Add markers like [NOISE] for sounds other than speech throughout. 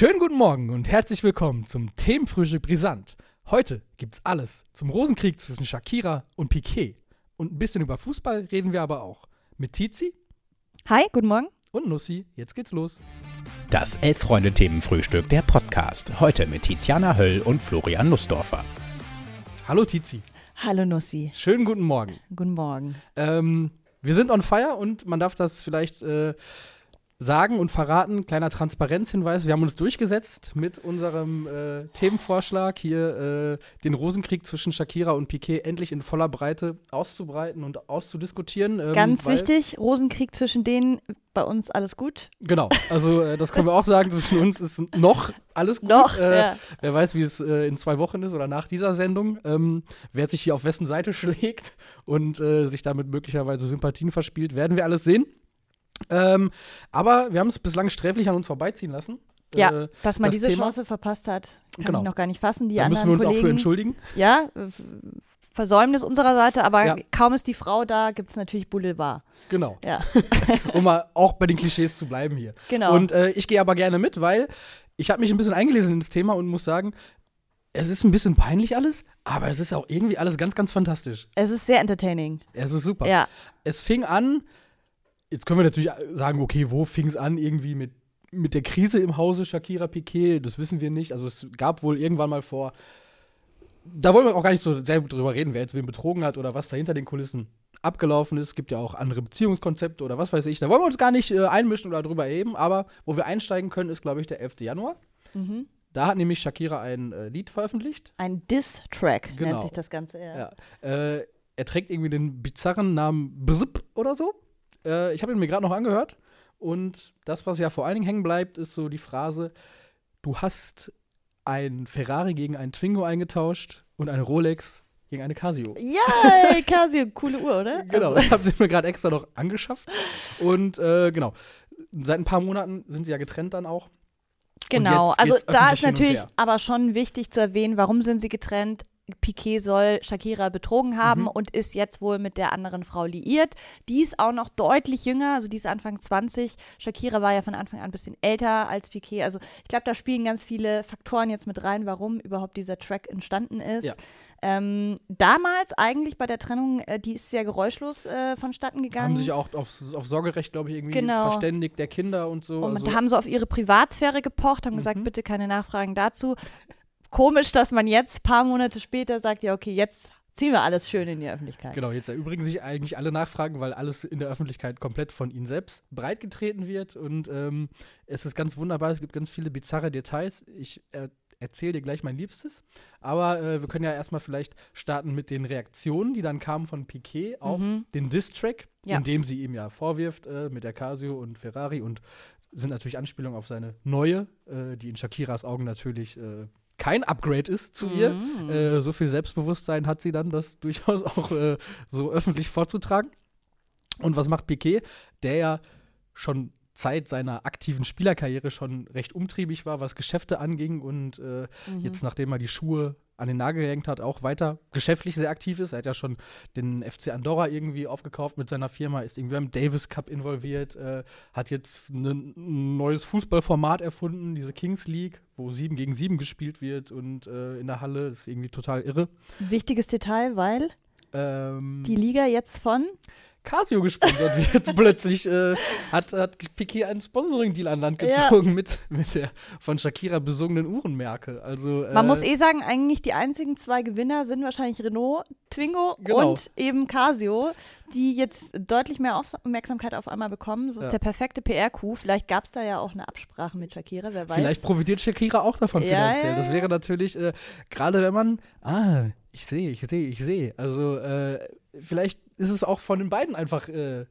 Schönen guten Morgen und herzlich willkommen zum Themenfrühstück Brisant. Heute gibt's alles zum Rosenkrieg zwischen Shakira und Piquet. Und ein bisschen über Fußball reden wir aber auch. Mit Tizi Hi, guten Morgen. und Nussi. Jetzt geht's los. Das Elf-Freunde-Themenfrühstück, der Podcast. Heute mit Tiziana Höll und Florian Nussdorfer. Hallo Tizi. Hallo Nussi. Schönen guten Morgen. Guten Morgen. Ähm, wir sind on fire und man darf das vielleicht äh, sagen und verraten. Kleiner Transparenzhinweis. Wir haben uns durchgesetzt mit unserem äh, Themenvorschlag, hier äh, den Rosenkrieg zwischen Shakira und Piquet endlich in voller Breite auszubreiten und auszudiskutieren. ähm, Ganz wichtig, Rosenkrieg zwischen denen, bei uns alles gut. Genau, also äh, das können wir auch sagen. Zwischen uns ist noch alles gut. Noch, Äh, ja. Wer weiß, wie es äh, in zwei Wochen ist oder nach dieser Sendung. Ähm, wer sich hier auf wessen Seite [LAUGHS] schlägt und äh, sich damit möglicherweise Sympathien verspielt, werden wir alles sehen. Ähm, aber wir haben es bislang sträflich an uns vorbeiziehen lassen. Ja, Äh, dass man das diese Thema- Chance verpasst hat, kann Genau. ich noch gar nicht fassen. Die da müssen anderen wir uns auch Kollegen, für entschuldigen. ja, Versäumnis unserer Seite, aber Ja. kaum ist die Frau da, gibt es natürlich Boulevard. Genau. Ja, [LAUGHS] Um mal auch bei den Klischees zu bleiben hier. genau. Und äh, ich gehe aber gerne mit, weil ich habe mich ein bisschen eingelesen ins Thema und muss sagen, es ist ein bisschen peinlich alles, aber es ist auch irgendwie alles ganz, ganz fantastisch. es ist sehr entertaining. Es ist super. Ja, Es fing an, jetzt können wir natürlich sagen, okay, wo fing es an? Irgendwie mit, mit der Krise im Hause Shakira Piquet, das wissen wir nicht. Also es gab wohl irgendwann mal vor, da wollen wir auch gar nicht so sehr drüber reden, wer jetzt wen betrogen hat oder was da hinter den Kulissen abgelaufen ist. Es gibt ja auch andere Beziehungskonzepte oder was weiß ich. Da wollen wir uns gar nicht äh, einmischen oder drüber erheben, aber wo wir einsteigen können, ist, glaube ich, der 11. Januar. mhm. Da hat nämlich Shakira ein äh, Lied veröffentlicht. ein Diss-Track Genau. nennt sich das Ganze. Ja. Ja. Äh, er trägt irgendwie den bizarren Namen Bzip oder so. Äh, ich habe ihn mir gerade noch angehört. Und das, was ja vor allen Dingen hängen bleibt, ist so die Phrase: Du hast ein Ferrari gegen einen Twingo eingetauscht und eine Rolex gegen eine Casio. Ja, [LAUGHS] Casio, coole Uhr, oder? Genau, Also, ich habe sie mir gerade extra noch angeschafft. Und äh, genau, seit ein paar Monaten sind sie ja getrennt dann auch. Genau, jetzt also da ist natürlich aber schon wichtig zu erwähnen, warum sind sie getrennt? Piquet soll Shakira betrogen haben Mhm. und ist jetzt wohl mit der anderen Frau liiert. Die ist auch noch deutlich jünger, also die ist Anfang 20. Shakira war ja von Anfang an ein bisschen älter als Piquet. Also ich glaube, da spielen ganz viele Faktoren jetzt mit rein, warum überhaupt dieser Track entstanden ist. Ja. Ähm, damals eigentlich bei der Trennung, äh, die ist sehr geräuschlos äh, vonstatten gegangen. Haben sich auch auf, auf Sorgerecht, glaube ich, irgendwie Genau. verständigt der Kinder und so. Und also, haben so auf ihre Privatsphäre gepocht, haben gesagt, Mhm. bitte keine Nachfragen dazu. Komisch, dass man jetzt, paar Monate später, sagt, ja, okay, jetzt ziehen wir alles schön in die Öffentlichkeit. Genau, jetzt erübrigen sich eigentlich alle Nachfragen, weil alles in der Öffentlichkeit komplett von ihnen selbst breitgetreten wird. Und ähm, es ist ganz wunderbar, es gibt ganz viele bizarre Details. Ich äh, erzähle dir gleich mein Liebstes. Aber äh, wir können ja erstmal vielleicht starten mit den Reaktionen, die dann kamen von Piquet auf Mhm. den Diss-Track, Ja. in dem sie ihm ja vorwirft äh, mit der Casio und Ferrari und sind natürlich Anspielungen auf seine neue, äh, die in Shakiras Augen natürlich äh, kein Upgrade ist zu ihr. Mhm. Äh, so viel Selbstbewusstsein hat sie dann, das [LAUGHS] durchaus auch äh, so öffentlich vorzutragen. Und was macht Piquet, der ja schon Zeit seiner aktiven Spielerkarriere schon recht umtriebig war, was Geschäfte anging und äh, Mhm. jetzt, nachdem er die Schuhe an den Nagel gehängt hat, auch weiter geschäftlich sehr aktiv ist. Er hat ja schon den FC Andorra irgendwie aufgekauft mit seiner Firma, ist irgendwie beim Davis Cup involviert, äh, hat jetzt ne- ein neues Fußballformat erfunden, diese Kings League, wo 7 gegen 7 gespielt wird und äh, in der Halle das ist irgendwie total irre. Wichtiges Detail, weil Ähm, die Liga jetzt von Casio gesponsert wird. [LAUGHS] Plötzlich äh, hat, hat Piquet einen Sponsoring-Deal an Land Ja. gezogen mit, mit der von Shakira besungenen Uhrenmerke. Also, äh, Man muss eh sagen, eigentlich die einzigen zwei Gewinner sind wahrscheinlich Renault, Twingo Genau. und eben Casio, die jetzt deutlich mehr Aufmerksamkeit auf einmal bekommen. Das ist Ja. der perfekte PR-Coup. Vielleicht gab es da ja auch eine Absprache mit Shakira, wer weiß. Vielleicht profitiert Shakira auch davon finanziell. ja, Das wäre natürlich, äh, gerade wenn man, ah, ich sehe, ich sehe, ich sehe. Also, äh, vielleicht ist es auch von den beiden einfach äh,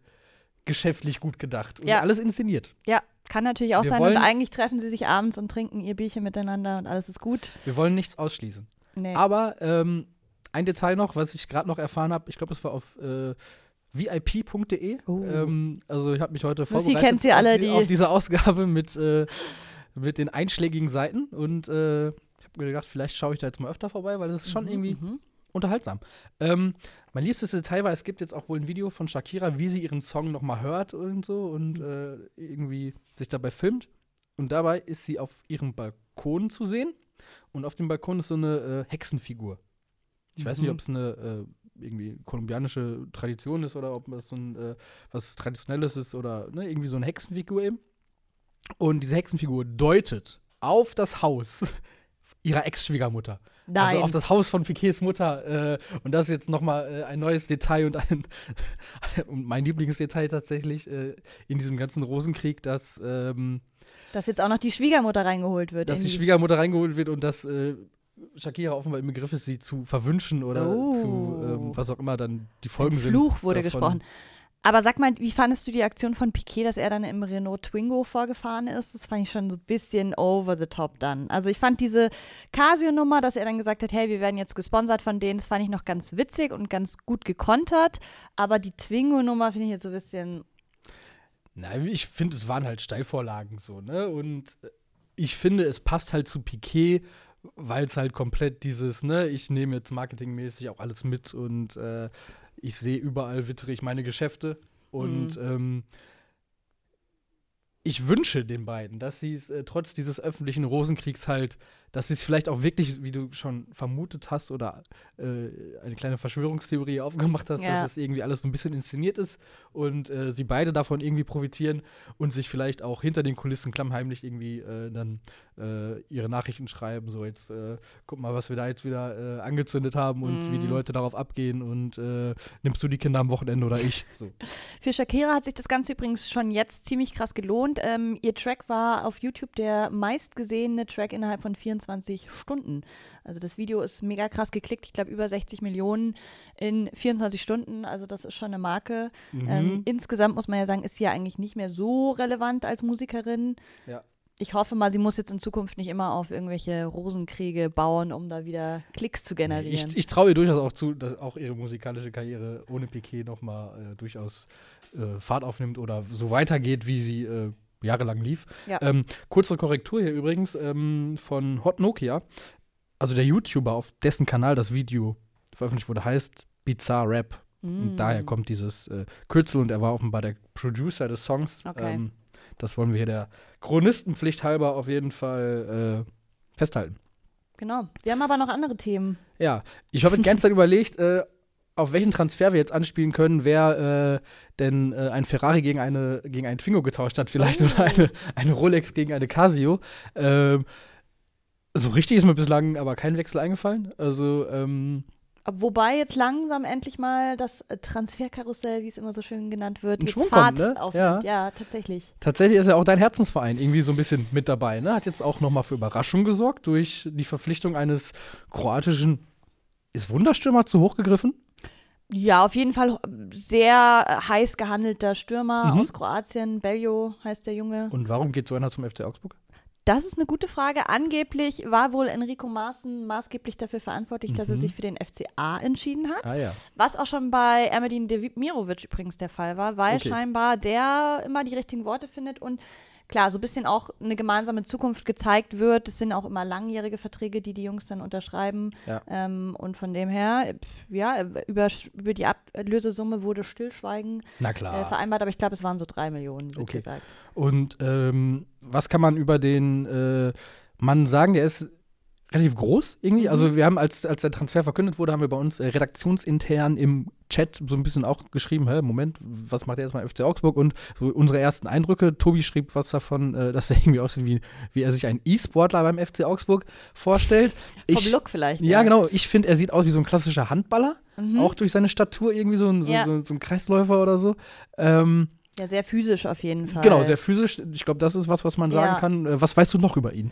geschäftlich gut gedacht und Ja. alles inszeniert. Ja, kann natürlich auch Wir sein. und eigentlich treffen sie sich abends und trinken ihr Bierchen miteinander und alles ist gut. Wir wollen nichts ausschließen. Nee. Aber ähm, ein Detail noch, was ich gerade noch erfahren habe, ich glaube, es war auf äh, vip.de. Oh. Ähm, also ich habe mich heute vorbereitet kennt sie alle, auf, die, die- auf diese Ausgabe mit, äh, mit den einschlägigen Seiten und äh, ich habe mir gedacht, vielleicht schaue ich da jetzt mal öfter vorbei, weil das ist schon irgendwie Mhm. unterhaltsam. Ähm, mein liebstes Detail war, es gibt jetzt auch wohl ein Video von Shakira, wie sie ihren Song nochmal hört und so und äh, irgendwie sich dabei filmt. und dabei ist sie auf ihrem Balkon zu sehen. Und auf dem Balkon ist so eine äh, Hexenfigur. Ich weiß nicht, Mhm. ob es eine äh, irgendwie kolumbianische Tradition ist oder ob das so ein äh, was Traditionelles ist oder ne, irgendwie so eine Hexenfigur eben. Und diese Hexenfigur deutet auf das Haus [LAUGHS] ihrer Ex-Schwiegermutter. Nein. Also auf das Haus von Piquets Mutter. Äh, und das ist jetzt nochmal äh, ein neues Detail und ein [LAUGHS] und mein Lieblingsdetail tatsächlich äh, in diesem ganzen Rosenkrieg, dass, ähm, Dass jetzt auch noch die Schwiegermutter reingeholt wird. dass in die Schwiegermutter reingeholt wird und dass äh, Shakira offenbar im Begriff ist, sie zu verwünschen oder Oh. zu ähm, was auch immer dann die Ein Folgen sind. Fluch wurde davon. gesprochen. Aber sag mal, wie fandest du die Aktion von Piquet, dass er dann im Renault Twingo vorgefahren ist? Das fand ich schon so ein bisschen over the top dann. Also ich fand diese Casio-Nummer, dass er dann gesagt hat, hey, wir werden jetzt gesponsert von denen, das fand ich noch ganz witzig und ganz gut gekontert. Aber die Twingo-Nummer finde ich jetzt so ein bisschen, Nein, ich finde, es waren halt Steilvorlagen so, ne? Und ich finde, es passt halt zu Piquet, weil es halt komplett dieses, ne, ich nehme jetzt marketingmäßig auch alles mit und äh, ich sehe überall wittere ich meine Geschäfte. Und ähm, ich wünsche den beiden, dass sie es äh, trotz dieses öffentlichen Rosenkriegs halt, dass sie es vielleicht auch wirklich, wie du schon vermutet hast oder äh, eine kleine Verschwörungstheorie aufgemacht hast, Ja. dass es irgendwie alles so ein bisschen inszeniert ist und äh, sie beide davon irgendwie profitieren und sich vielleicht auch hinter den Kulissen klammheimlich irgendwie äh, dann äh, ihre Nachrichten schreiben, so jetzt äh, guck mal, was wir da jetzt wieder äh, angezündet haben und wie die Mhm. Leute darauf abgehen und nimmst du die Kinder am Wochenende oder ich? So. [LAUGHS] Für Shakira hat sich das Ganze übrigens schon jetzt ziemlich krass gelohnt. Ähm, ihr Track war auf YouTube der meistgesehene Track innerhalb von 24 Stunden. Also das Video ist mega krass geklickt. Ich glaube über 60 Millionen in 24 Stunden. Also das ist schon eine Marke. Mhm. Ähm, insgesamt muss man ja sagen, ist sie ja eigentlich nicht mehr so relevant als Musikerin. Ja. Ich hoffe mal, sie muss jetzt in Zukunft nicht immer auf irgendwelche Rosenkriege bauen, um da wieder Klicks zu generieren. Ich, ich traue ihr durchaus auch zu, dass auch ihre musikalische Karriere ohne Piquet nochmal äh, durchaus äh, Fahrt aufnimmt oder so weitergeht, wie sie äh, jahrelang lief. Ja. Ähm, kurze Korrektur hier übrigens ähm, von Hot Nokia. Also der YouTuber, auf dessen Kanal das Video veröffentlicht wurde, heißt Bizarre Rap. Und Mm. daher kommt dieses äh, Kürzel und er war offenbar der Producer des Songs. Okay. Ähm, das wollen wir hier der Chronistenpflicht halber auf jeden Fall äh, festhalten. Genau. Wir haben aber noch andere Themen. Ja, ich habe die ganze Zeit [LAUGHS] überlegt, äh, auf welchen Transfer wir jetzt anspielen können, wer äh, denn äh, ein Ferrari gegen, eine, gegen einen Twingo getauscht hat, vielleicht, Oh. oder eine, eine Rolex gegen eine Casio. Ähm, so richtig ist mir bislang aber kein Wechsel eingefallen. Also, ähm, Wobei jetzt langsam endlich mal das äh, Transferkarussell, wie es immer so schön genannt wird, jetzt Schwung Fahrt kommt, ne? aufnimmt. Ja. Ja. tatsächlich. tatsächlich ist ja auch dein Herzensverein irgendwie so ein bisschen mit dabei. Ne? Hat jetzt auch noch mal für Überraschung gesorgt durch die Verpflichtung eines kroatischen. Ist Wunderstürmer zu hoch gegriffen? Ja, auf jeden Fall sehr äh, heiß gehandelter Stürmer Mhm. aus Kroatien. Beljo heißt der Junge. Und warum geht so einer zum FC Augsburg? Das ist eine gute Frage. Angeblich war wohl Enrico Maaßen maßgeblich dafür verantwortlich, dass er Mhm. sich für den FCA entschieden hat. Ah ja. Was auch schon bei Ermedin Demirovic übrigens der Fall war, weil Okay. scheinbar der immer die richtigen Worte findet und klar, so ein bisschen auch eine gemeinsame Zukunft gezeigt wird. Es sind auch immer langjährige Verträge, die die Jungs dann unterschreiben. Ja. Ähm, und von dem her, pf, ja, über, über die Ablösesumme wurde Stillschweigen äh, vereinbart, aber ich glaube, es waren so drei Millionen, Okay. gesagt. Und ähm, was kann man über den äh, Mann sagen? Der ist relativ groß irgendwie. Mhm. Also wir haben, als, als der Transfer verkündet wurde, haben wir bei uns äh, redaktionsintern im Chat so ein bisschen auch geschrieben, hä, Moment, was macht er jetzt mal FC Augsburg? Und so unsere ersten Eindrücke. Tobi schrieb was davon, äh, dass er [LAUGHS] irgendwie aussieht, wie, wie er sich einen E-Sportler beim FC Augsburg vorstellt. Vom Look vielleicht. Ja, genau. Ich finde, er sieht aus wie so ein klassischer Handballer. Mhm. Auch durch seine Statur irgendwie so ein, so, Ja. so, so ein Kreisläufer oder so. Ähm, Ja, sehr physisch auf jeden Fall. Genau, sehr physisch. Ich glaube, das ist was, was man sagen Ja. kann. Äh, Was weißt du noch über ihn?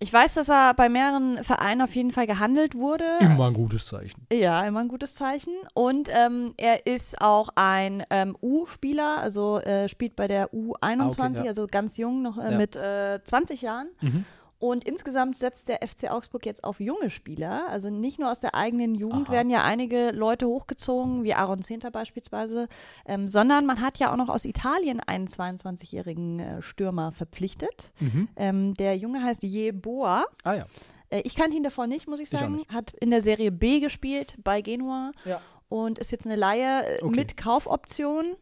Ich weiß, dass er bei mehreren Vereinen auf jeden Fall gehandelt wurde. Immer ein gutes Zeichen. Ja, immer ein gutes Zeichen. Und ähm, er ist auch ein ähm, U-Spieler, also äh, spielt bei der U21, Ah, okay, ja. also ganz jung, noch äh, Ja. mit äh, 20 Jahren. Mhm. Und insgesamt setzt der FC Augsburg jetzt auf junge Spieler. Also nicht nur aus der eigenen Jugend Aha. werden ja einige Leute hochgezogen, wie Aaron Zehnter beispielsweise, ähm, sondern man hat ja auch noch aus Italien einen 22-jährigen äh, Stürmer verpflichtet. Mhm. Ähm, der Junge heißt Jeboa. Ah ja. Äh, ich kannte ihn davor nicht, muss ich Ich sagen. nicht. Hat in der Serie B gespielt bei Genua Ja. und ist jetzt eine Laie äh, Okay. mit Kaufoption.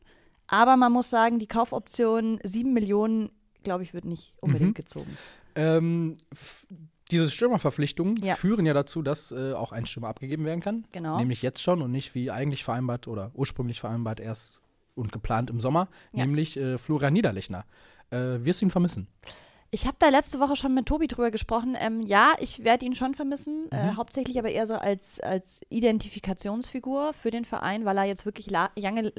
Aber man muss sagen, die Kaufoption 7 Millionen glaube ich, wird nicht unbedingt Mhm. gezogen. Ähm, diese Stürmerverpflichtungen Ja. führen ja dazu, dass äh, auch ein Stürmer abgegeben werden kann. Genau. Nämlich jetzt schon und nicht wie eigentlich vereinbart oder ursprünglich vereinbart erst und geplant im Sommer, Ja. nämlich äh, Florian Niederlechner. Äh, wirst du ihn vermissen? Ich habe da letzte Woche schon mit Tobi drüber gesprochen. Ähm, ja, ich werde ihn schon vermissen, äh, Mhm. hauptsächlich aber eher so als, als Identifikationsfigur für den Verein, weil er jetzt wirklich la lange,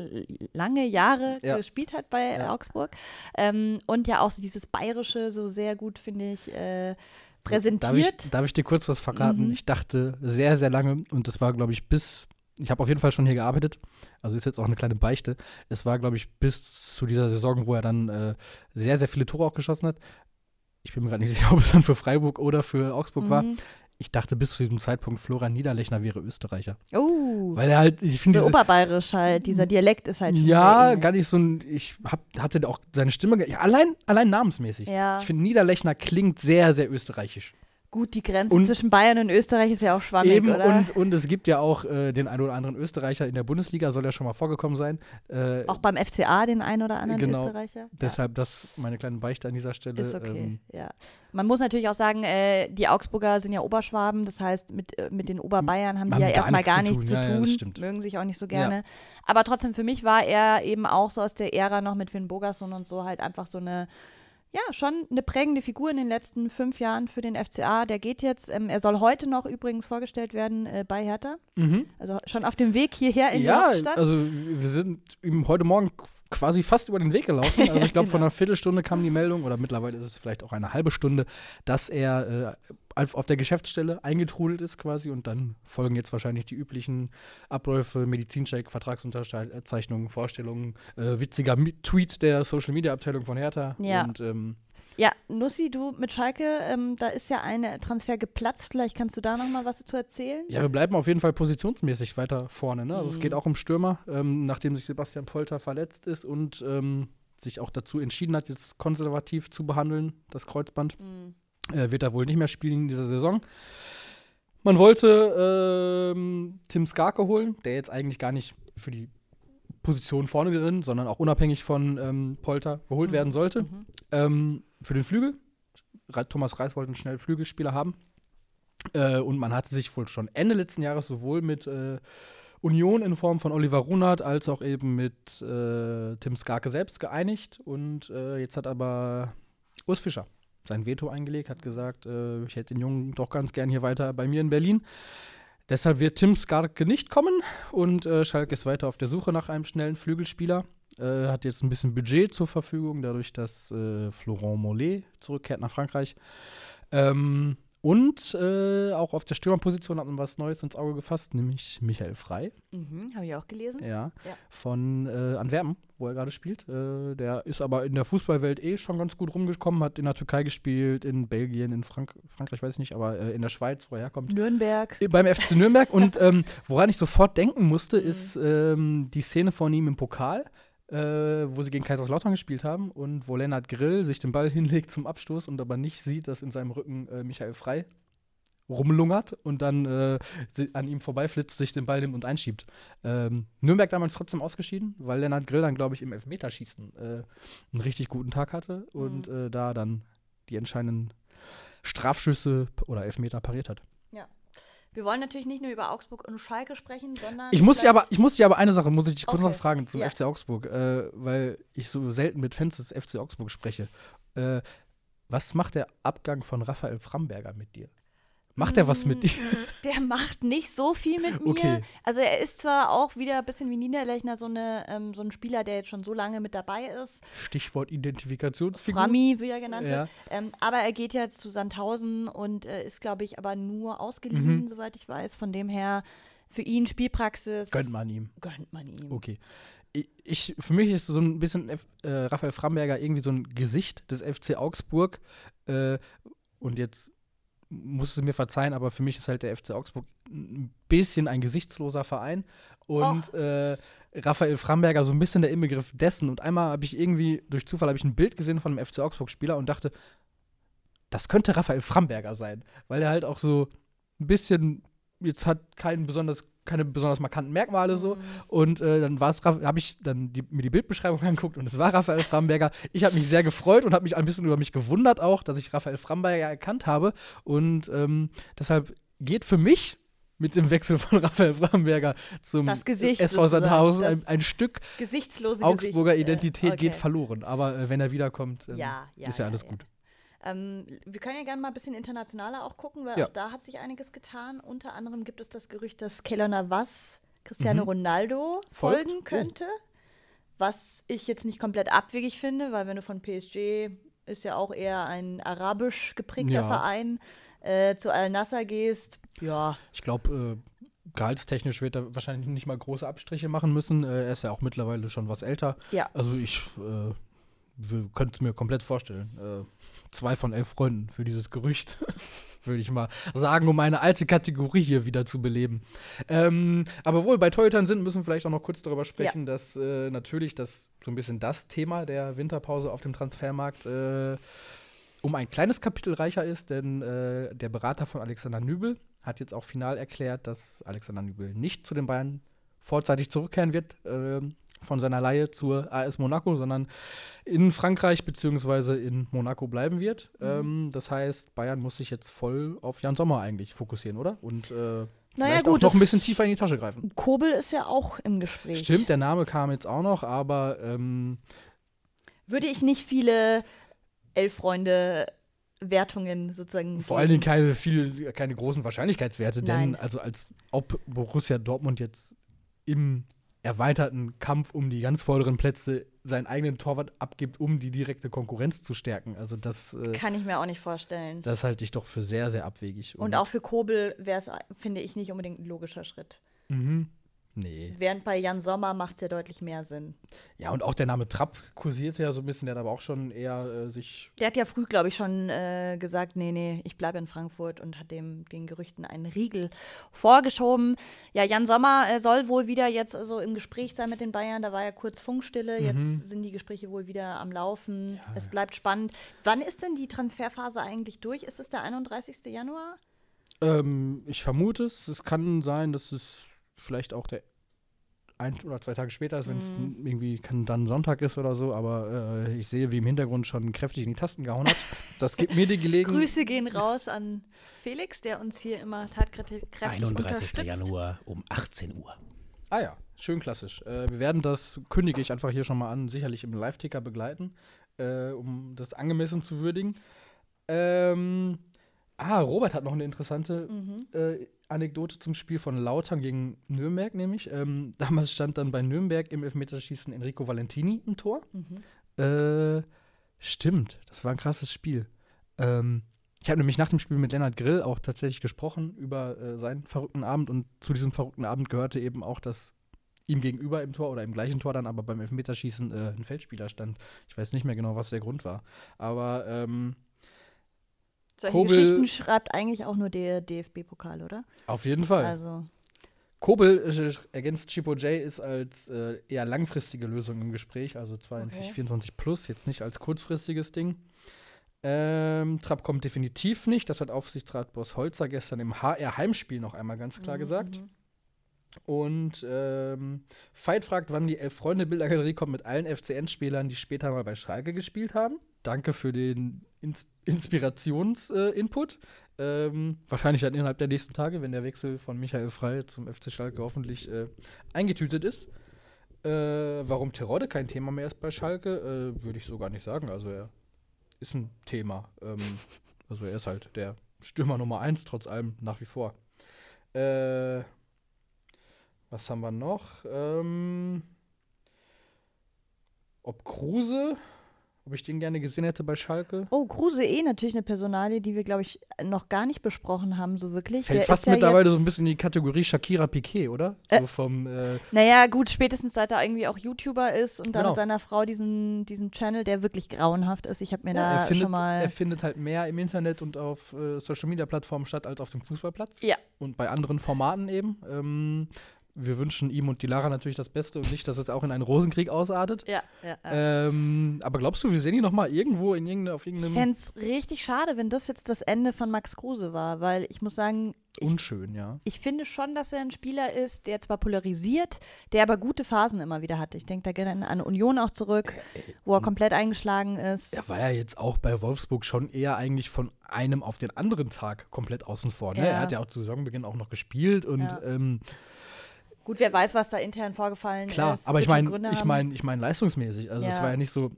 lange Jahre Ja. gespielt hat bei Ja. Augsburg. Ähm, und ja auch so dieses Bayerische so sehr gut, finde ich, äh, präsentiert. Darf ich, darf ich dir kurz was verraten? Mhm. Ich dachte sehr, sehr lange, und das war, glaube ich, bis. Ich habe auf jeden Fall schon hier gearbeitet, also ist jetzt auch eine kleine Beichte. Es war, glaube ich, bis zu dieser Saison, wo er dann äh, sehr, sehr viele Tore auch geschossen hat. Ich bin mir gerade nicht [LAUGHS] sicher, ob es dann für Freiburg oder für Augsburg war. Mhm. Ich dachte bis zu diesem Zeitpunkt, Florian Niederlechner wäre Österreicher. Oh, Weil er halt, ich finde so oberbayerisch halt, dieser Dialekt ist halt Ja, ähnlich. gar nicht so ein. Ich hab, hatte auch seine Stimme. Ja, allein, allein namensmäßig. Ja. Ich finde, Niederlechner klingt sehr, sehr österreichisch. Gut, die Grenze Und- zwischen Bayern und Österreich ist ja auch schwammig, Eben, oder? und, und es gibt ja auch äh, den einen oder anderen Österreicher in der Bundesliga, soll ja schon mal vorgekommen sein. Äh, auch beim FCA den einen oder anderen Genau. Österreicher. Ja. deshalb das meine kleine Beichte an dieser Stelle. Ist okay, Ähm, ja. Man muss natürlich auch sagen, äh, die Augsburger sind ja Oberschwaben, das heißt, mit, äh, mit den Oberbayern haben die ja gar erstmal nichts gar zu nichts tun. zu Ja, ja, tun, das stimmt. mögen sich auch nicht so gerne. Aber trotzdem, für mich war er eben auch so aus der Ära noch mit Finn Bogerson und so halt einfach so eine, ja, schon eine prägende Figur in den letzten fünf Jahren für den FCA. Der geht jetzt, ähm, er soll heute noch übrigens vorgestellt werden äh, bei Hertha, mhm. also schon auf dem Weg hierher in die Ja, Hauptstadt. also wir sind ihm heute Morgen quasi fast über den Weg gelaufen. [LAUGHS] Also ich glaube, von Genau. einer Viertelstunde kam die Meldung, oder mittlerweile ist es vielleicht auch eine halbe Stunde, dass er äh, auf der Geschäftsstelle eingetrudelt ist quasi und dann folgen jetzt wahrscheinlich die üblichen Abläufe, Medizincheck, Vertragsunterzeichnungen, Vorstellungen, äh, witziger Mi Tweet der Social Media Abteilung von Hertha. Ja. Und ähm, Ja, Nussi, du mit Schalke, ähm, da ist ja ein Transfer geplatzt. Vielleicht kannst du da noch mal was dazu erzählen? ja, wir bleiben auf jeden Fall positionsmäßig weiter vorne. Ne? Also es Mhm. geht auch um Stürmer, ähm, nachdem sich Sebastian Polter verletzt ist und ähm, sich auch dazu entschieden hat, jetzt konservativ zu behandeln, das Kreuzband. Mhm. Äh, wird er wohl nicht mehr spielen in dieser Saison. Man wollte ähm, Tim Skarke holen, der jetzt eigentlich gar nicht für die Position vorne drin, sondern auch unabhängig von ähm, Polter geholt Mhm. werden sollte. Mhm. Ähm, für den Flügel. Thomas Reis wollte einen schnellen Flügelspieler haben. Äh, und man hatte sich wohl schon Ende letzten Jahres sowohl mit äh, Union in Form von Oliver Runert als auch eben mit äh, Tim Skarke selbst geeinigt. Und äh, jetzt hat aber Urs Fischer sein Veto eingelegt, hat gesagt, äh, ich hätte den Jungen doch ganz gern hier weiter bei mir in Berlin. Deshalb wird Tim Skarke nicht kommen und äh, Schalke ist weiter auf der Suche nach einem schnellen Flügelspieler. Äh, hat jetzt ein bisschen Budget zur Verfügung, dadurch, dass äh, Florent Mollet zurückkehrt nach Frankreich. Ähm, und äh, auch auf der Stürmerposition hat man was Neues ins Auge gefasst, nämlich Michael Frei, Mhm, Habe ich auch gelesen. ja, Ja. von äh, Antwerpen, wo er gerade spielt. Äh, der ist aber in der Fußballwelt eh schon ganz gut rumgekommen, hat in der Türkei gespielt, in Belgien, in Frank Frankreich, weiß ich nicht, aber äh, in der Schweiz, wo er herkommt. Nürnberg. Beim FC Nürnberg. Und [LAUGHS] ähm, woran ich sofort denken musste, Mhm. ist ähm, die Szene von ihm im Pokal, äh, wo sie gegen Kaiserslautern gespielt haben und wo Lennart Grill sich den Ball [LAUGHS] hinlegt zum Abstoß und aber nicht sieht, dass in seinem Rücken äh, Michael Frei rumlungert und dann äh, an ihm vorbeiflitzt, sich den Ball nimmt und einschiebt. Ähm, Nürnberg damals trotzdem ausgeschieden, weil Lennart Grill dann, glaube ich, im Elfmeterschießen äh, einen richtig guten Tag hatte und äh, da dann die entscheidenden Strafschüsse oder Elfmeter pariert hat. Wir wollen natürlich nicht nur über Augsburg und Schalke sprechen, sondern. Ich muss dich aber, ich muss dich aber eine Sache, muss ich dich kurz Okay. noch fragen zum Ja. FC Augsburg, äh, weil ich so selten mit Fans des FC Augsburg spreche. Äh, was macht der Abgang von Raphael Framberger mit dir? Macht er was mit Mm, dir? [LAUGHS] Der macht nicht so viel mit mir. Okay. Also er ist zwar auch wieder ein bisschen wie Niederlechner so, eine, ähm, so ein Spieler, der jetzt schon so lange mit dabei ist. Stichwort Identifikationsfigur. Frami, wie er genannt Ja. wird. Ähm, aber er geht jetzt zu Sandhausen und äh, ist, glaube ich, aber nur ausgeliehen, Mhm. soweit ich weiß. Von dem her für ihn Spielpraxis. Gönnt man ihm. Gönnt man ihm. Okay. Ich, ich, für mich ist so ein bisschen F, äh, Raphael Framberger irgendwie so ein Gesicht des FC Augsburg. Äh, und jetzt muss es mir verzeihen, aber für mich ist halt der FC Augsburg ein bisschen ein gesichtsloser Verein. Und äh, Raphael Framberger so ein bisschen der Inbegriff dessen. Und einmal habe ich irgendwie, durch Zufall habe ich ein Bild gesehen von einem FC Augsburg-Spieler und dachte, das könnte Raphael Framberger sein. Weil er halt auch so ein bisschen, jetzt hat keinen besonders keine besonders markanten Merkmale so. Mhm. Und äh, dann war es, habe ich dann die, mir die Bildbeschreibung [LAUGHS] angeguckt und es war Raphael Framberger. Ich habe mich sehr gefreut und habe mich ein bisschen über mich gewundert auch, dass ich Raphael Framberger erkannt habe. Und ähm, deshalb geht für mich mit dem Wechsel von [LAUGHS] Raphael Framberger zum SV Sandhausen ein, ein Stück Augsburger Gesicht. äh, Identität okay. geht verloren. Aber äh, wenn er wiederkommt, ähm, Ja, ja, ist ja ja, alles gut. Ähm, wir können ja gerne mal ein bisschen internationaler auch gucken, weil Ja. auch da hat sich einiges getan. Unter anderem gibt es das Gerücht, dass Keller Navas Cristiano Mhm. Ronaldo Folgt? folgen Oh. könnte. Was ich jetzt nicht komplett abwegig finde, weil wenn du von PSG ist ja auch eher ein arabisch geprägter Ja. Verein, äh, zu Al-Nassr gehst, ja, Ich glaube, äh, gehaltstechnisch wird er wahrscheinlich nicht mal große Abstriche machen müssen. Äh, er ist ja auch mittlerweile schon was älter. ja. Also ich äh, könnte es mir komplett vorstellen. Äh, zwei von elf Freunden für dieses Gerücht, [LAUGHS] würde ich mal sagen, um eine alte Kategorie hier wieder zu beleben. Ähm, aber wo wir bei Torhütern sind, müssen wir vielleicht auch noch kurz darüber sprechen, dass äh, natürlich das so ein bisschen das Thema der Winterpause auf dem Transfermarkt äh, um ein kleines Kapitel reicher ist, denn äh, der Berater von Alexander Nübel hat jetzt auch final erklärt, dass Alexander Nübel nicht zu den Bayern vorzeitig zurückkehren wird ähm, von seiner Leihe zur AS Monaco, sondern in Frankreich bzw. in Monaco bleiben wird. Mhm. Ähm, das heißt, Bayern muss sich jetzt voll auf Jan Sommer eigentlich fokussieren, oder? Und äh, Naja, vielleicht gut, auch noch ein bisschen tiefer in die Tasche greifen. Kobel ist ja auch im Gespräch. Stimmt, der Name kam jetzt auch noch, aber ähm, Würde ich nicht viele Elf-Freunde-Wertungen sozusagen. Vor allen Dingen keine viel, keine großen Wahrscheinlichkeitswerte, denn Nein. also als ob Borussia Dortmund jetzt im erweiterten Kampf um die ganz vorderen Plätze seinen eigenen Torwart abgibt, um die direkte Konkurrenz zu stärken. Also das, äh, Kann ich mir auch nicht vorstellen. das halte ich doch für sehr, sehr abwegig. Und auch für Kobel wäre es, finde ich, nicht unbedingt ein logischer Schritt. Mhm. Nee. Während bei Jan Sommer macht es ja deutlich mehr Sinn. Ja, und auch der Name Trapp kursierte ja so ein bisschen, der hat aber auch schon eher äh, sich. Der hat ja früh, glaube ich, schon äh, gesagt, nee, nee, ich bleibe in Frankfurt und hat dem den Gerüchten einen Riegel vorgeschoben. Ja, Jan Sommer äh, soll wohl wieder jetzt so im Gespräch sein mit den Bayern. Da war ja kurz Funkstille. Mhm. Jetzt sind die Gespräche wohl wieder am Laufen. Es bleibt spannend. Wann ist denn die Transferphase eigentlich durch? Ist es der 31. Januar? Ähm, ich vermute es, es kann sein, dass es vielleicht auch der ein oder zwei Tage später ist, wenn es Mhm. irgendwie kann dann Sonntag ist oder so, aber äh, ich sehe, wie im Hintergrund schon kräftig in die Tasten gehauen hat. Das gibt mir die Gelegenheit. Grüße gehen raus an Felix, der uns hier immer tatkräftig 31. unterstützt. Januar um 18 Uhr. Ah ja, schön klassisch. Äh, wir werden das, kündige ich einfach hier schon mal an, sicherlich im Live-Ticker begleiten, äh, um das angemessen zu würdigen. Ähm, ah, Robert hat noch eine interessante Mhm. Anekdote zum Spiel von Lautern gegen Nürnberg, nämlich. Ähm, [LAUGHS] damals stand dann bei Nürnberg im Elfmeterschießen Enrico Valentini im Tor. Mhm. Äh, stimmt, das war ein krasses Spiel. Ähm, ich habe nämlich nach dem Spiel mit Lennart Grill auch tatsächlich gesprochen über äh, seinen verrückten Abend und zu diesem verrückten Abend gehörte eben auch, dass ihm gegenüber im Tor oder im gleichen Tor dann aber beim Elfmeterschießen äh, ein Feldspieler stand. Ich weiß nicht mehr genau, was der Grund war. Aber ähm, Solche Kobel- Geschichten schreibt eigentlich auch nur der DFB-Pokal, oder? auf jeden Fall. Also, Kobel äh, ergänzt Chipo J ist als äh, eher langfristige Lösung im Gespräch, also 22, Okay. 24 plus, jetzt nicht als kurzfristiges Ding. Ähm, Trapp kommt definitiv nicht, das hat Aufsichtsratboss Holzer gestern im HR-Heimspiel noch einmal ganz klar mhm, gesagt. Und ähm, Veit fragt, wann die Elf-Freunde-Bildergalerie kommt mit allen FCN-Spielern, die später mal bei Schalke gespielt haben. Danke für den Ins Inspirations-Input. ähm, wahrscheinlich dann innerhalb der nächsten Tage, wenn der Wechsel von Michael Frey zum FC Schalke hoffentlich äh, eingetütet ist. Äh, warum Terodde kein Thema mehr ist bei Schalke, äh, würde ich so gar nicht sagen. Also er ist ein Thema. Ähm, also er ist halt der Stürmer Nummer 1, trotz allem nach wie vor. Äh, was haben wir noch? Ähm, ob Kruse, ob ich den gerne gesehen hätte bei Schalke. Oh, Kruse eh natürlich eine Personalie, die wir, glaube ich, noch gar nicht besprochen haben, so wirklich. Fällt Der fast ja mittlerweile jetzt, so ein bisschen in die Kategorie Shakira Piquet, oder? Äh, so vom, äh, Naja, gut, spätestens seit er irgendwie auch YouTuber ist und dann Genau. mit seiner Frau diesen, diesen Channel, der wirklich grauenhaft ist. Ich habe mir ja, da findet, schon mal. er findet halt mehr im Internet und auf äh, Social Media Plattformen statt als auf dem Fußballplatz. Ja. Und bei anderen Formaten eben. Ähm, wir wünschen ihm und die Lara natürlich das Beste und nicht, dass es auch in einen Rosenkrieg ausartet. Ja, ja, ja. Ähm, aber glaubst du, wir sehen ihn noch mal irgendwo in irgendeine, auf Ich irgendeinem. fände es richtig schade, wenn das jetzt das Ende von Max Kruse war, weil ich muss sagen, unschön, ja. Ich finde schon, dass er ein Spieler ist, der zwar polarisiert, der aber gute Phasen immer wieder hatte. Ich denke da gerne an Union auch zurück, wo er komplett eingeschlagen ist. Er war ja jetzt auch bei Wolfsburg schon eher eigentlich von einem auf den anderen Tag komplett außen vor. Ne? Ja. Er hat ja auch zu Saisonbeginn auch noch gespielt und Ja. ähm, Gut, wer weiß, was da intern vorgefallen klar, ist. aber ich meine, ich meine, ich meine leistungsmäßig. Also es Ja. war ja nicht so,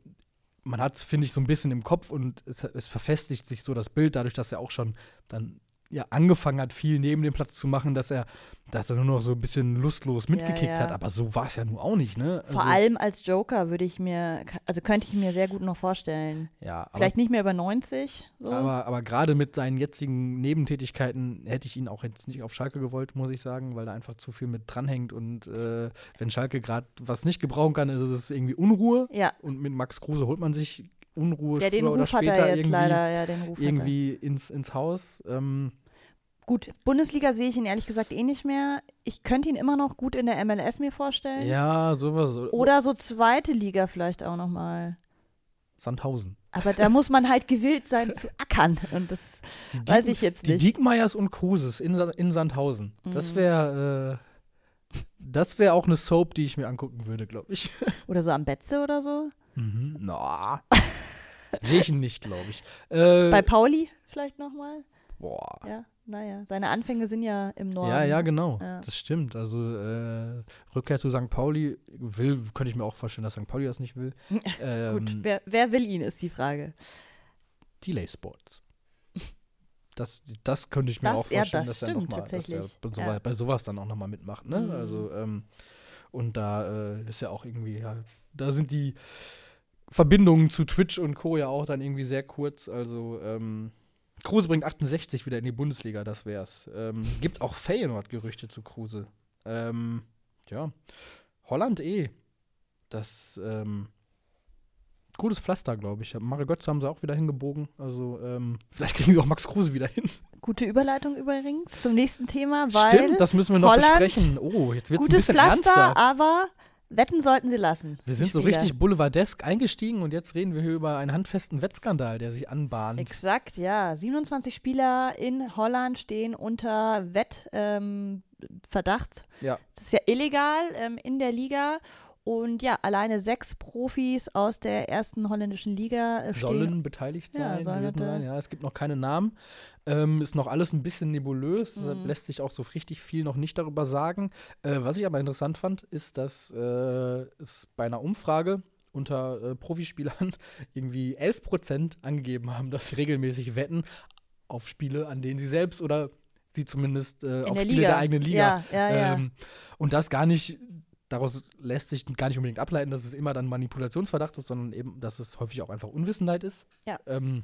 man hat es, finde ich, so ein bisschen im Kopf und es, es verfestigt sich so das Bild, dadurch, dass er auch schon dann ja angefangen hat, viel neben dem Platz zu machen, dass er, dass er nur noch so ein bisschen lustlos mitgekickt ja. hat. Aber so war es ja nun auch nicht, ne? Vor also, allem als Joker würde ich mir, also könnte ich mir sehr gut noch vorstellen. ja, aber Vielleicht nicht mehr über 90. So. Aber, aber gerade mit seinen jetzigen Nebentätigkeiten hätte ich ihn auch jetzt nicht auf Schalke gewollt, muss ich sagen, weil da einfach zu viel mit dranhängt. Und äh, wenn Schalke gerade was nicht gebrauchen kann, ist es irgendwie Unruhe. ja, Und mit Max Kruse holt man sich Unruhe ja den früher oder Ruf hat später er jetzt irgendwie, leider. Ja, den Ruf hat irgendwie ins, ins Haus. Ähm, Gut, Bundesliga sehe ich ihn ehrlich gesagt eh nicht mehr. Ich könnte ihn immer noch gut in der MLS mir vorstellen. ja, sowas. Oder so zweite Liga vielleicht auch noch mal. Sandhausen. Aber da muss man halt gewillt sein zu ackern. Und das Die weiß Diek- ich jetzt Die nicht. Diekmeyers und Kruses in, Sa- in Sandhausen. Das Mhm. wäre äh, das wäre auch eine Soap, die ich mir angucken würde, glaube ich. Oder so am Betze oder so. Mhm. Na. [LAUGHS] Sehe ich ihn nicht, glaube ich. Äh, Bei Pauli vielleicht noch mal. boah. Ja, naja. Seine Anfänge sind ja im Norden. Ja, ja, genau. Ja. Das stimmt. Also äh, Rückkehr zu St. Pauli will, könnte ich mir auch vorstellen, dass St. Pauli das nicht will. [LAUGHS] ähm, Gut, wer, wer will ihn, ist die Frage. Delay Sports. Das, das könnte ich mir Das- auch ja, vorstellen, das dass er stimmt noch mal, dass er so, Ja. bei sowas dann auch nochmal mitmacht. Ne? Mhm. Also, ähm, und da äh, ist ja auch irgendwie, ja, da sind die Verbindungen zu Twitch und Co. ja auch dann irgendwie sehr kurz. Also, ähm, Kruse bringt 68 wieder in die Bundesliga, das wär's. Ähm, gibt auch Feyenoord-Gerüchte zu Kruse. Ähm, ja, Holland eh. Das, ähm, gutes Pflaster, glaube ich. Mario Götze haben sie auch wieder hingebogen. Also, ähm, vielleicht kriegen sie auch Max Kruse wieder hin. Gute Überleitung übrigens zum nächsten Thema, weil Stimmt, das müssen wir noch Holland, besprechen. Oh, jetzt wird es ein gutes bisschen Pflaster, ernster. aber wetten sollten sie lassen. Wir sind so richtig boulevardesk eingestiegen und jetzt reden wir hier über einen handfesten Wettskandal, der sich anbahnt. Exakt, ja. 27 Spieler in Holland stehen unter Wettverdacht. Ähm. Ja. Das ist ja illegal ähm, in der Liga. Und ja, alleine sechs Profis aus der ersten holländischen Liga äh, stehen. sollen beteiligt Ja, sein, sollen gewesen da- sein. Ja, es gibt noch keine Namen. Ähm, ist noch alles ein bisschen nebulös, deshalb Mhm. lässt sich auch so richtig viel noch nicht darüber sagen. Äh, was ich aber interessant fand, ist, dass äh, es bei einer Umfrage unter äh, Profispielern [LAUGHS] irgendwie 11% angegeben haben, dass sie regelmäßig wetten auf Spiele, an denen sie selbst oder sie zumindest äh, auf der Spiele Liga. der eigenen Liga Ja, ja, ja. ähm, und das gar nicht, daraus lässt sich gar nicht unbedingt ableiten, dass es immer dann Manipulationsverdacht ist, sondern eben, dass es häufig auch einfach Unwissenheit ist. Ja. Ähm,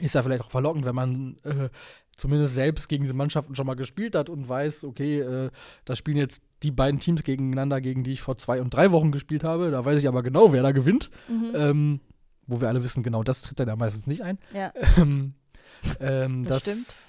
ist ja vielleicht auch verlockend, wenn man äh, zumindest selbst gegen diese Mannschaften schon mal gespielt hat und weiß, okay, äh, da spielen jetzt die beiden Teams gegeneinander, gegen die ich vor zwei und drei Wochen gespielt habe. Da weiß ich aber genau, wer da gewinnt. Mhm. Ähm, wo wir alle wissen, genau das tritt dann ja meistens nicht ein. ja. Ähm, [LAUGHS] ähm, Das das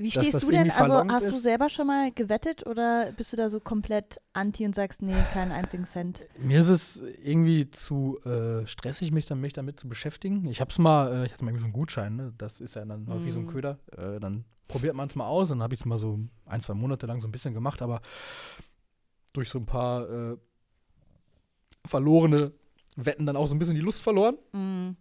Wie stehst du denn? Also hast du ist. selber schon mal gewettet oder bist du da so komplett anti und sagst, nee, keinen einzigen Cent? Mir ist es irgendwie zu äh, stressig, mich, dann, mich damit zu beschäftigen. Ich hab's mal, äh, ich hatte mal irgendwie so einen Gutschein, ne? das ist ja dann häufig so ein Mhm. Köder. Äh, dann probiert man es mal aus und dann habe ich es mal so ein, zwei Monate lang so ein bisschen gemacht, aber durch so ein paar äh, verlorene Wetten dann auch so ein bisschen die Lust verloren, Mhm.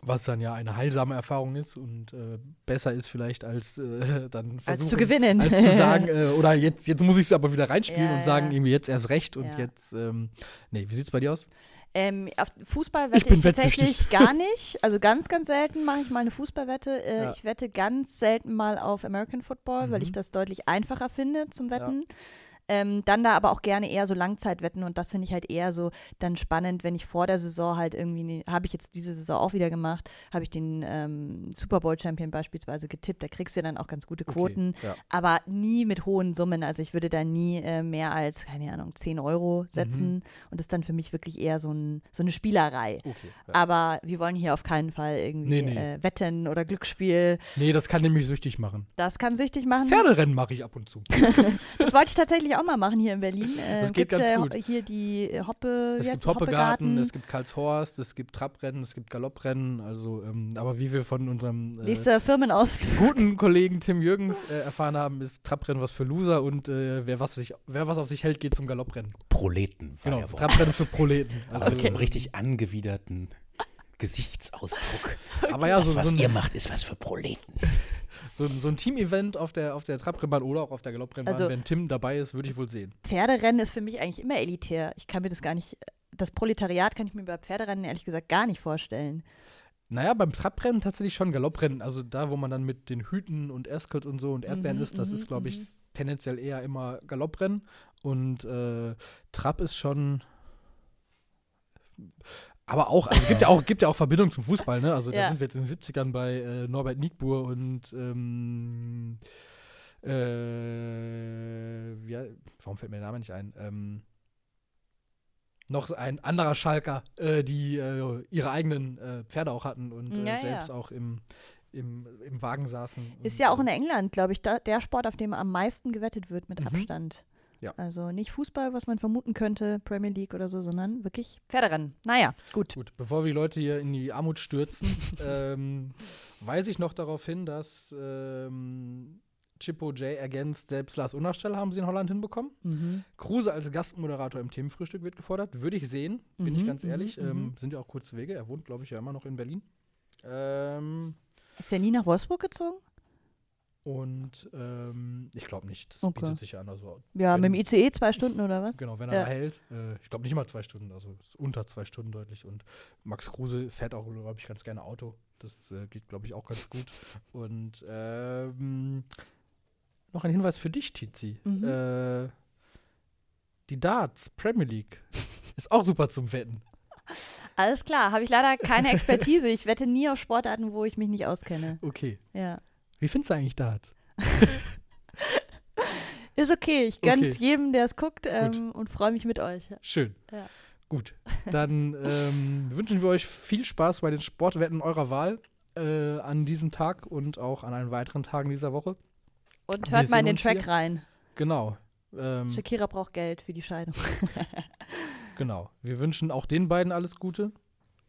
Was dann ja eine heilsame Erfahrung ist und äh, besser ist vielleicht als äh, [LAUGHS] dann Als zu gewinnen. als zu sagen, [LAUGHS] äh, oder jetzt, jetzt muss ich es aber wieder reinspielen Ja, und sagen, ja. irgendwie jetzt erst recht und Ja. jetzt, ähm, nee, wie sieht's bei dir aus? Ähm, auf Fußball Ich wette bin ich, tatsächlich gar [LAUGHS] nicht. Also ganz, ganz selten mache ich mal eine Fußballwette. Äh, Ja. Ich wette ganz selten mal auf American Football, weil Mhm. ich das deutlich einfacher finde zum Wetten. Ähm, dann da aber auch gerne eher so Langzeitwetten und das finde ich halt eher so dann spannend, wenn ich vor der Saison halt irgendwie, ne, habe ich jetzt diese Saison auch wieder gemacht, habe ich den ähm, Super Bowl Champion beispielsweise getippt, da kriegst du ja dann auch ganz gute Quoten, Okay, ja. aber nie mit hohen Summen. Also ich würde da nie äh, mehr als, keine Ahnung, 10 Euro setzen Mhm. und das ist dann für mich wirklich eher so, ein, so eine Spielerei. Okay. Ja. Aber wir wollen hier auf keinen Fall irgendwie Nee, nee. Äh, Wetten oder Glücksspiel. Nee, das kann nämlich süchtig machen. Das kann süchtig machen. Pferderennen mache ich ab und zu. [LAUGHS] Das wollte ich tatsächlich auch auch mal machen hier in Berlin. Äh, Das geht gibt's ganz ja gut. Hier die äh, Hoppe, Es gibt? Hoppegarten, es gibt Karlshorst, es gibt Traprennen, es gibt Galopprennen. Also, ähm, aber wie wir von unserem äh, Nächster Firmenausflug. guten [LAUGHS] Kollegen Tim Jürgens äh, erfahren haben, ist Traprennen was für Loser und äh, wer, was auf sich, wer was auf sich hält, geht zum Galopprennen. Proleten war Genau. Traprennen für Proleten. Also, Also einem richtig angewiderten Gesichtsausdruck. [LAUGHS] aber ja, das, so, was so, ihr ein, macht, ist was für Proleten. [LAUGHS] so, ein- so ein Team-Event auf der, auf der Trabrennbahn oder auch auf der Galopprennbahn, Also- wenn Tim dabei ist, würde ich wohl sehen. Pferderennen ist für mich eigentlich immer elitär. Ich kann mir das gar nicht, das Proletariat kann ich mir bei Pferderennen ehrlich gesagt gar nicht vorstellen. Naja, beim Traprennen tatsächlich schon Galopprennen. Also da, wo man dann mit den Hüten und Ascot und so und Erdbeeren Mhm, ist, das mhm, ist, glaube ich, mhm. tendenziell eher immer Galopprennen. Und äh, Trab ist schon. Aber auch, also es gibt ja auch, [LAUGHS] gibt ja auch Verbindungen zum Fußball, ne? Also da Ja. sind wir jetzt in den 70ern bei äh, Norbert Niebuhr und ähm, äh, wie, warum fällt mir der Name nicht ein? Ähm, noch ein anderer Schalker, äh, die äh, ihre eigenen äh, Pferde auch hatten und äh, Ja, ja. selbst auch im, im, im Wagen saßen. Ist und, ja auch in England, glaube ich, da, der Sport, auf dem am meisten gewettet wird mit Mhm. Abstand. Ja. Also nicht Fußball, was man vermuten könnte, Premier League oder so, sondern wirklich Pferderennen. Naja, gut. Gut, bevor wir die Leute hier in die Armut stürzen, [LAUGHS] ähm, weise ich noch darauf hin, dass ähm, Chippo J ergänzt, selbst Lars Unerstell haben sie in Holland hinbekommen. Mhm. Kruse als Gastmoderator im Themenfrühstück wird gefordert. Würde ich sehen, bin ich Mhm, ganz mhm, ehrlich. mhm. Ähm, sind ja auch kurze Wege. Er wohnt, glaube ich, ja immer noch in Berlin. Ähm, Ist der nie nach Wolfsburg gezogen? Und ähm, ich glaube nicht. Das Okay. bietet sich an. Also, Ja, Wenn- mit dem ICE zwei Stunden oder was? Genau, wenn er Ja. hält. Äh, ich glaube nicht mal zwei Stunden, also unter zwei Stunden deutlich. Und Max Kruse fährt auch, glaube ich, ganz gerne Auto. Das äh, geht, glaube ich, auch ganz gut. [LAUGHS] Und ähm, noch ein Hinweis für dich, Tizi. Mhm. Äh, die Darts Premier League [LAUGHS] ist auch super zum Wetten. Alles klar, habe ich leider keine [LAUGHS] Expertise. Ich wette nie auf Sportarten, wo ich mich nicht auskenne. Okay. Ja. Wie findest du eigentlich Darts? [LAUGHS] Ist okay, ich gönne es Okay. jedem, der es guckt ähm, und freue mich mit euch. Schön. Ja. Gut. [LAUGHS] Dann ähm, wünschen wir euch viel Spaß bei den Sportwetten eurer Wahl äh, an diesem Tag und auch an allen weiteren Tagen dieser Woche. Und Wir hört mal in den Track hier. rein. Genau. Ähm, Shakira braucht Geld für die Scheidung. [LAUGHS] genau. Wir wünschen auch den beiden alles Gute,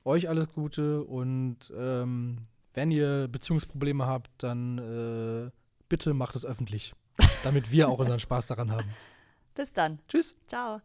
euch alles Gute und ähm, wenn ihr Beziehungsprobleme habt, dann äh, bitte macht es öffentlich, [LAUGHS] damit wir auch unseren Spaß daran haben. Bis dann. Tschüss. Ciao.